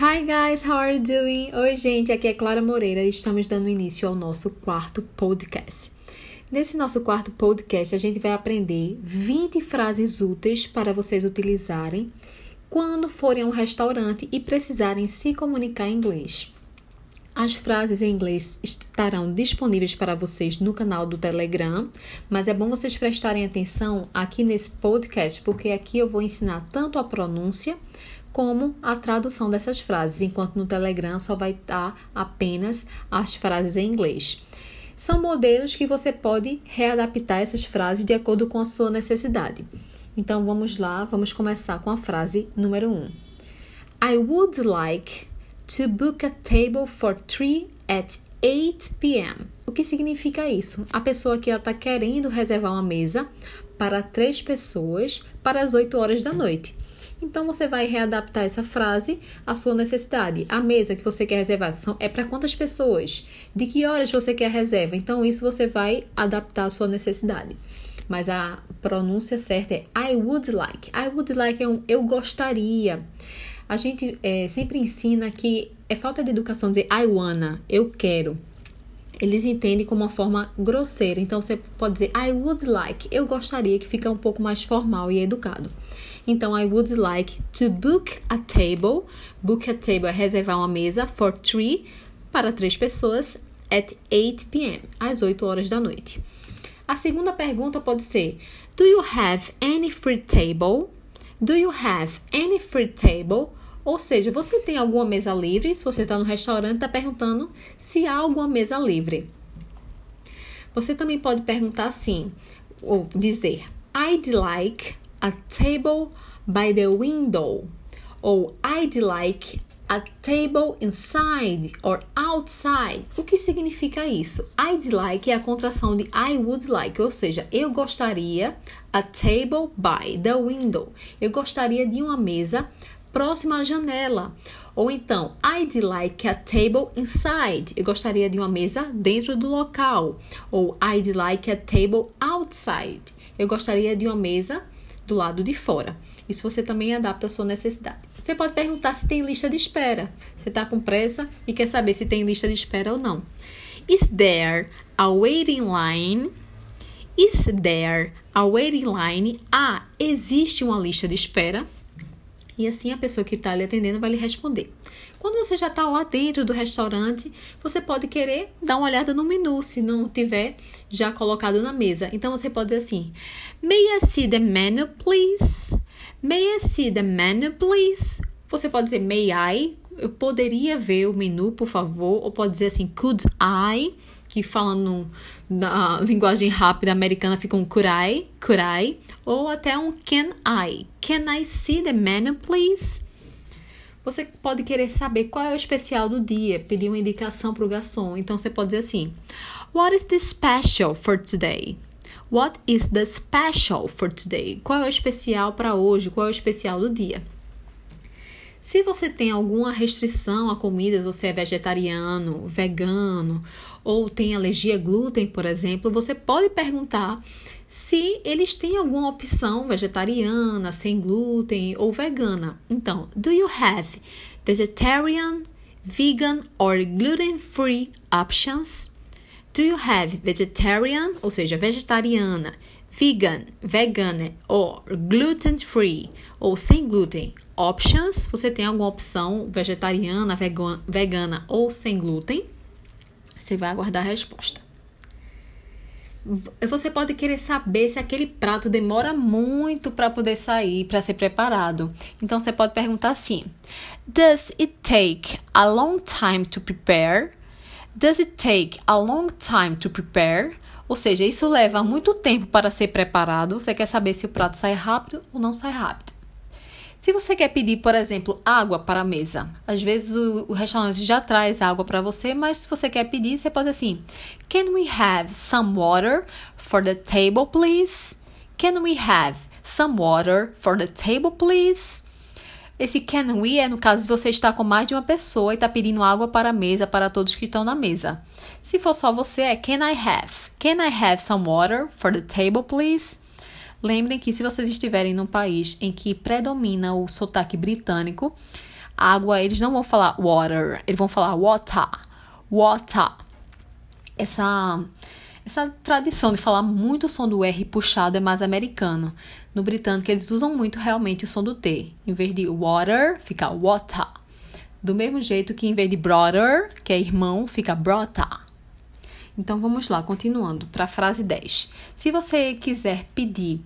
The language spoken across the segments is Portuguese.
Hi guys, how are you doing? Oi, gente, aqui é Clara Moreira e estamos dando início ao nosso quarto podcast. Nesse nosso quarto podcast, a gente vai aprender 20 frases úteis para vocês utilizarem quando forem a um restaurante e precisarem se comunicar em inglês. As frases em inglês estarão disponíveis para vocês no canal do Telegram, mas é bom vocês prestarem atenção aqui nesse podcast, porque aqui eu vou ensinar tanto a pronúncia como a tradução dessas frases, enquanto no Telegram só vai estar apenas as frases em inglês. São modelos que você pode readaptar essas frases de acordo com a sua necessidade. Então vamos lá, vamos começar com a frase número 1. Um. I would like to book a table for three at 8 p.m. O que significa isso? A pessoa que está querendo reservar uma mesa para três pessoas para as 8 horas da noite. Então você vai readaptar essa frase à sua necessidade. A mesa que você quer reservar é para quantas pessoas? De que horas você quer reserva? Então isso você vai adaptar à sua necessidade. Mas a pronúncia certa é I would like. I would like é um eu gostaria. A gente é, sempre ensina que é falta de educação dizer I wanna, eu quero eles entendem como uma forma grosseira. Então você pode dizer I would like, eu gostaria, que fica um pouco mais formal e educado. Então, I would like to book a table. Book a table é reservar uma mesa for three para três pessoas at 8 p.m. às 8 horas da noite. A segunda pergunta pode ser: Do you have any free table? Do you have any free table? Ou seja, você tem alguma mesa livre? Se você está no restaurante, está perguntando se há alguma mesa livre. Você também pode perguntar assim, ou dizer I'd like a table by the window. Ou I'd like a table inside or outside. O que significa isso? I'd like é a contração de I would like, ou seja, eu gostaria a table by the window. Eu gostaria de uma mesa próxima à janela. Ou então, I'd like a table inside. Eu gostaria de uma mesa dentro do local. Ou I'd like a table outside. Eu gostaria de uma mesa do lado de fora. Isso você também adapta à sua necessidade. Você pode perguntar se tem lista de espera. Você está com pressa e quer saber se tem lista de espera ou não. Is there a waiting line? Is there a waiting line? Ah, existe uma lista de espera? E assim a pessoa que está lhe atendendo vai lhe responder. Quando você já está lá dentro do restaurante, você pode querer dar uma olhada no menu, se não tiver já colocado na mesa. Então você pode dizer assim: May I see the menu, please? May I see the menu, please? Você pode dizer May I? Eu poderia ver o menu, por favor? Ou pode dizer assim: Could I? Que falando na linguagem rápida americana fica um could I, could I, ou até um can I. Can I see the menu, please? Você pode querer saber qual é o especial do dia, pedir uma indicação para o garçom. Então você pode dizer assim: What is the special for today? What is the special for today? Qual é o especial para hoje? Qual é o especial do dia? Se você tem alguma restrição a comidas, você é vegetariano, vegano ou tem alergia a glúten, por exemplo, você pode perguntar se eles têm alguma opção vegetariana, sem glúten ou vegana. Então, do you have vegetarian, vegan or gluten-free options? Do you have vegetarian, ou seja, vegetariana, vegan, vegana ou gluten-free ou sem glúten options? Você tem alguma opção vegetariana, vegana ou sem glúten? Você vai aguardar a resposta. Você pode querer saber se aquele prato demora muito para poder sair, para ser preparado. Então você pode perguntar assim: Does it take a long time to prepare? Does it take a long time to prepare? Ou seja, isso leva muito tempo para ser preparado. Você quer saber se o prato sai rápido ou não sai rápido. Se você quer pedir, por exemplo, água para a mesa, às vezes o, o restaurante já traz água para você, mas se você quer pedir, você pode assim: Can we have some water for the table, please? Can we have some water for the table, please? Esse can we é no caso se você está com mais de uma pessoa e está pedindo água para a mesa para todos que estão na mesa. Se for só você, é can I have? Can I have some water for the table, please? Lembrem que se vocês estiverem num país em que predomina o sotaque britânico, água, eles não vão falar water, eles vão falar water, water. Essa essa tradição de falar muito o som do R puxado é mais americano. No britânico, eles usam muito realmente o som do T. Em vez de water, fica water. Do mesmo jeito que em vez de brother, que é irmão, fica brother. Então vamos lá, continuando para a frase 10. Se você quiser pedir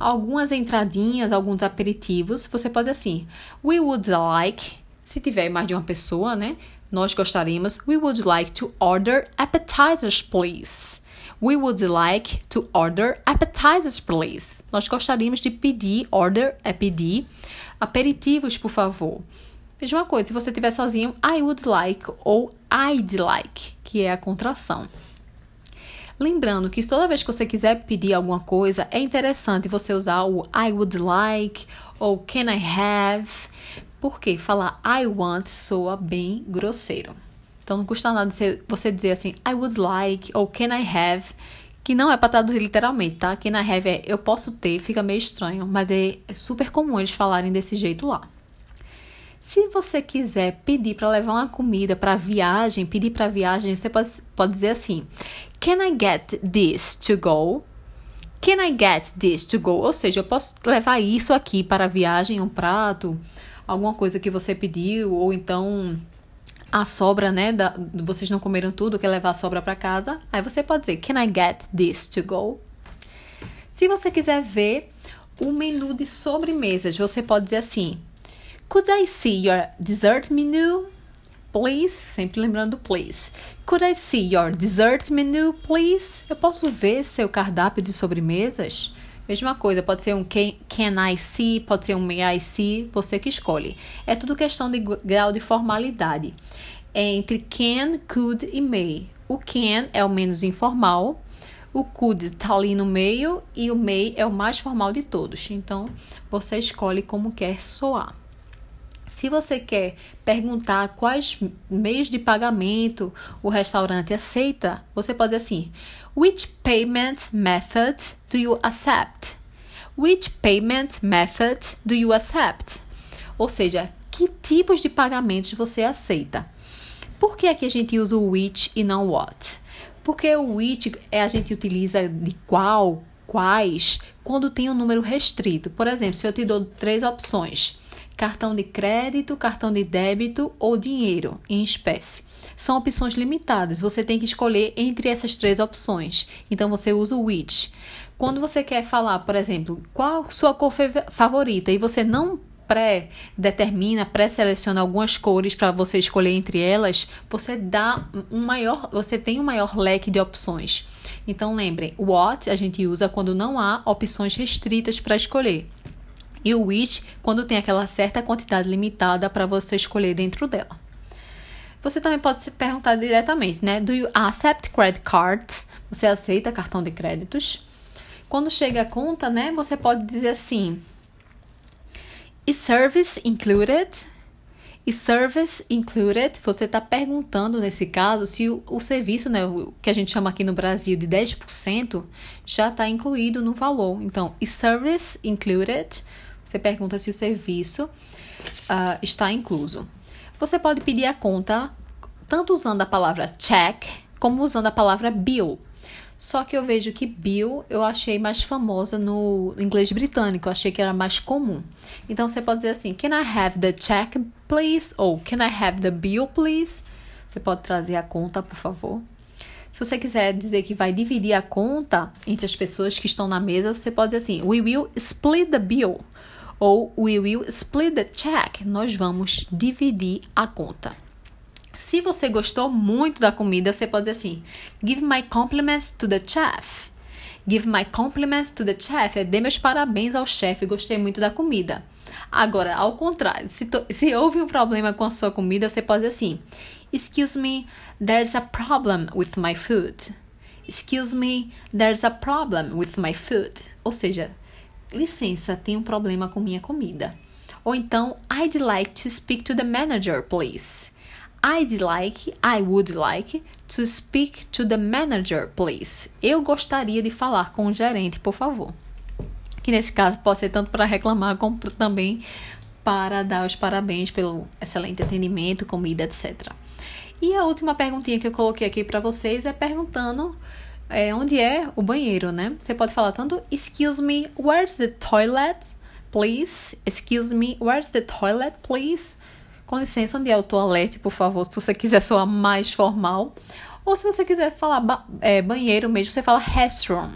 algumas entradinhas, alguns aperitivos, você pode assim: We would like, se tiver mais de uma pessoa, né? Nós gostaríamos. We would like to order appetizers, please. We would like to order appetizers, please. Nós gostaríamos de pedir, order é pedir, aperitivos, por favor. Mesma coisa, se você estiver sozinho, I would like ou I'd like, que é a contração. Lembrando que toda vez que você quiser pedir alguma coisa, é interessante você usar o I would like ou can I have, porque falar I want soa bem grosseiro. Então não custa nada você dizer assim, I would like ou can I have, que não é para traduzir literalmente, tá? Can I have é eu posso ter, fica meio estranho, mas é, é super comum eles falarem desse jeito lá. Se você quiser pedir para levar uma comida para viagem, pedir para viagem, você pode, pode dizer assim: Can I get this to go? Can I get this to go? Ou seja, eu posso levar isso aqui para a viagem, um prato, alguma coisa que você pediu, ou então a sobra, né? Da, vocês não comeram tudo, quer levar a sobra para casa. Aí você pode dizer, Can I get this to go? Se você quiser ver o menu de sobremesas, você pode dizer assim: Could I see your dessert menu? Please, sempre lembrando please. Could I see your dessert menu, please? Eu posso ver seu cardápio de sobremesas? Mesma coisa, pode ser um can, can I see, pode ser um may I see, você que escolhe. É tudo questão de grau de formalidade. É entre can, could e may. O can é o menos informal, o could está ali no meio e o may é o mais formal de todos. Então, você escolhe como quer soar. Se você quer perguntar quais meios de pagamento o restaurante aceita, você pode dizer assim: Which payment methods do you accept? Which payment methods do you accept? Ou seja, que tipos de pagamentos você aceita? Por que aqui a gente usa o which e não what? Porque o which é a gente utiliza de qual, quais, quando tem um número restrito. Por exemplo, se eu te dou três opções: cartão de crédito, cartão de débito ou dinheiro em espécie são opções limitadas. Você tem que escolher entre essas três opções. Então você usa o which. Quando você quer falar, por exemplo, qual sua cor favorita e você não pré-determina, pré-seleciona algumas cores para você escolher entre elas, você dá um maior, você tem um maior leque de opções. Então lembrem, what a gente usa quando não há opções restritas para escolher. E o which quando tem aquela certa quantidade limitada para você escolher dentro dela. Você também pode se perguntar diretamente, né? Do you accept credit cards? Você aceita cartão de créditos? Quando chega a conta, né? Você pode dizer assim: Is service included? Is service included? Você está perguntando nesse caso se o, o, serviço, né, o que a gente chama aqui no Brasil de 10%, já está incluído no valor. Então, is service included? Você pergunta se o serviço uh, está incluso. Você pode pedir a conta tanto usando a palavra check como usando a palavra bill. Só que eu vejo que bill eu achei mais famosa no inglês britânico, eu achei que era mais comum. Então você pode dizer assim: Can I have the check, please? Ou Can I have the bill, please? Você pode trazer a conta, por favor. Se você quiser dizer que vai dividir a conta entre as pessoas que estão na mesa, você pode dizer assim: We will split the bill ou we will split the check. Nós vamos dividir a conta. Se você gostou muito da comida, você pode dizer assim: Give my compliments to the chef. Give my compliments to the chef. É dê meus parabéns ao chefe, gostei muito da comida. Agora, ao contrário, se, se houve um problema com a sua comida, você pode dizer assim: Excuse me, there's a problem with my food. Excuse me, there's a problem with my food. Ou seja, licença, tem um problema com minha comida. Ou então, I'd like to speak to the manager, please. I'd like, I would like to speak to the manager, please. Eu gostaria de falar com o gerente, por favor. Que nesse caso pode ser tanto para reclamar como também para dar os parabéns pelo excelente atendimento, comida, etc. E a última perguntinha que eu coloquei aqui para vocês é perguntando é, onde é o banheiro, né? Você pode falar tanto Excuse me, where's the toilet, please? Excuse me, where's the toilet, please? Com licença, onde é o toalete, por favor, se você quiser soar mais formal. Ou se você quiser falar ba é, banheiro mesmo, você fala restroom.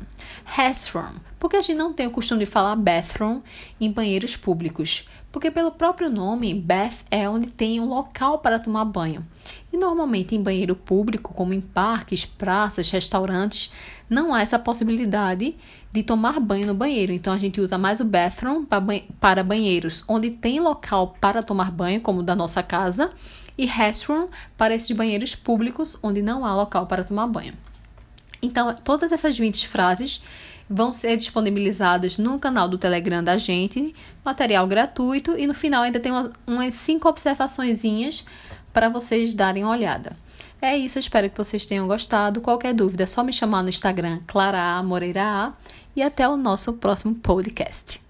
Restroom. Porque a gente não tem o costume de falar bathroom em banheiros públicos. Porque pelo próprio nome, bath é onde tem um local para tomar banho. E normalmente em banheiro público, como em parques, praças, restaurantes, não há essa possibilidade de tomar banho no banheiro. Então a gente usa mais o bathroom para banheiros onde tem local para tomar banho, como o da nossa casa e restroom para esses banheiros públicos onde não há local para tomar banho. Então, todas essas 20 frases vão ser disponibilizadas no canal do Telegram da gente, material gratuito, e no final ainda tem umas 5 observações para vocês darem uma olhada. É isso, espero que vocês tenham gostado. Qualquer dúvida é só me chamar no Instagram, Clara. Moreira A, e até o nosso próximo podcast.